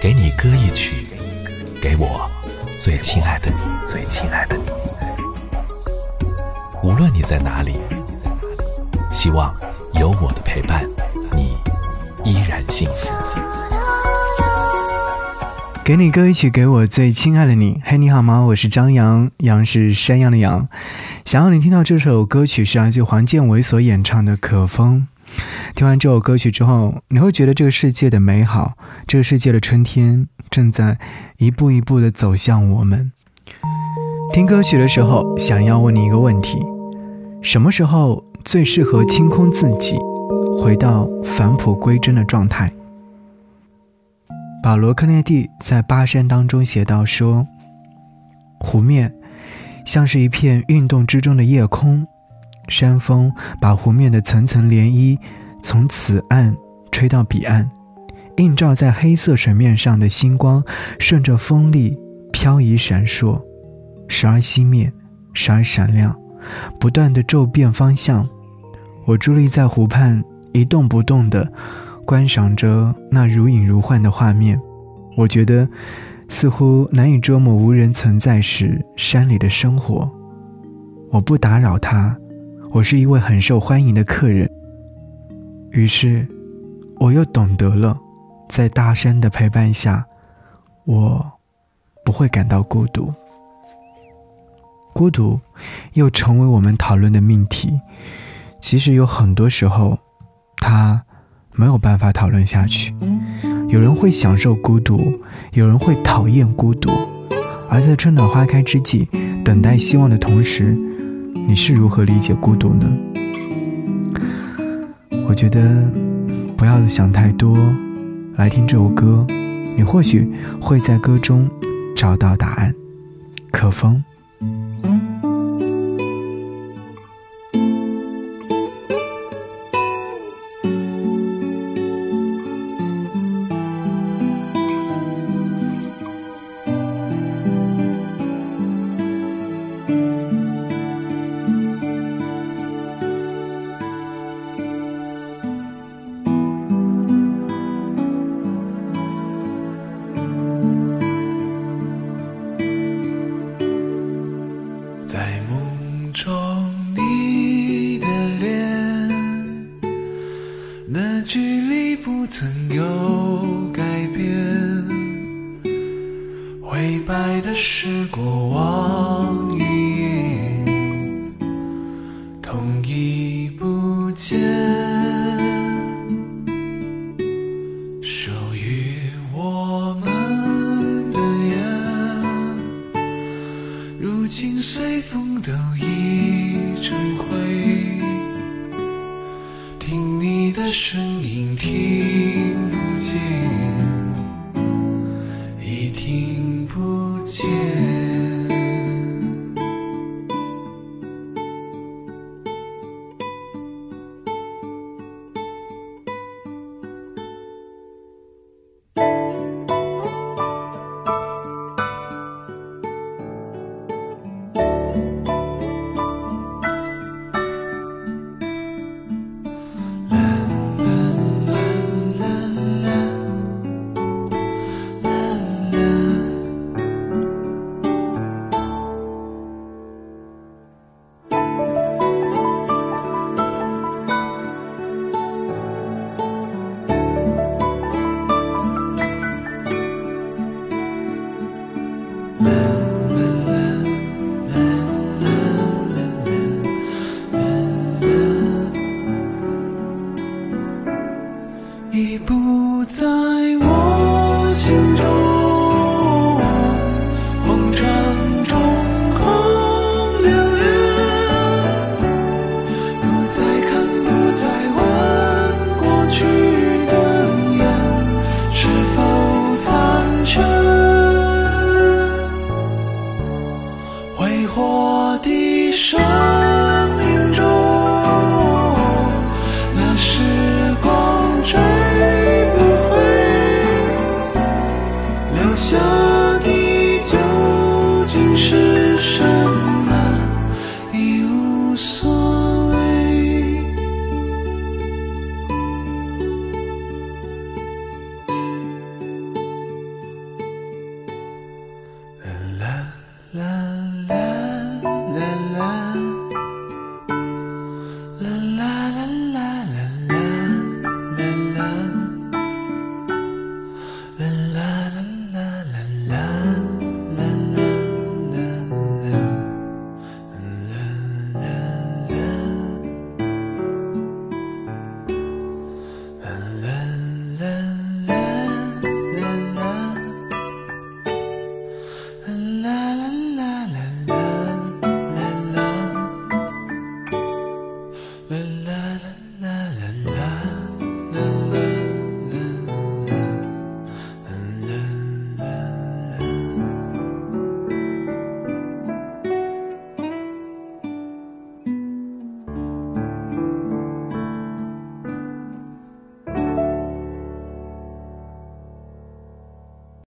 给你歌一曲，给我最亲爱的你，最亲爱的你。无论你在哪里，希望有我的陪伴，你依然幸福。给你歌一曲，给我最亲爱的你。嘿，你好吗？我是张扬，杨是山羊的羊。想要你听到这首歌曲是来自黄建伟所演唱的《可风》。听完这首歌曲之后，你会觉得这个世界的美好，这个世界的春天正在一步一步的走向我们。听歌曲的时候，想要问你一个问题：什么时候最适合清空自己，回到返璞归真的状态？保罗·克内蒂在《巴山》当中写道说：“湖面像是一片运动之中的夜空，山风把湖面的层层涟漪从此岸吹到彼岸，映照在黑色水面上的星光顺着风力漂移闪烁，时而熄灭，时而闪亮，不断的骤变方向。我伫立在湖畔，一动不动的。”观赏着那如影如幻的画面，我觉得似乎难以捉摸无人存在时山里的生活。我不打扰他，我是一位很受欢迎的客人。于是，我又懂得了，在大山的陪伴下，我不会感到孤独。孤独，又成为我们讨论的命题。其实有很多时候，他。没有办法讨论下去。有人会享受孤独，有人会讨厌孤独。而在春暖花开之际，等待希望的同时，你是如何理解孤独呢？我觉得不要想太多，来听这首歌，你或许会在歌中找到答案。可风。不曾有改变，灰白的是过往云烟，痛已不见。属于我们的眼，如今随风的声音，听不见。la la la.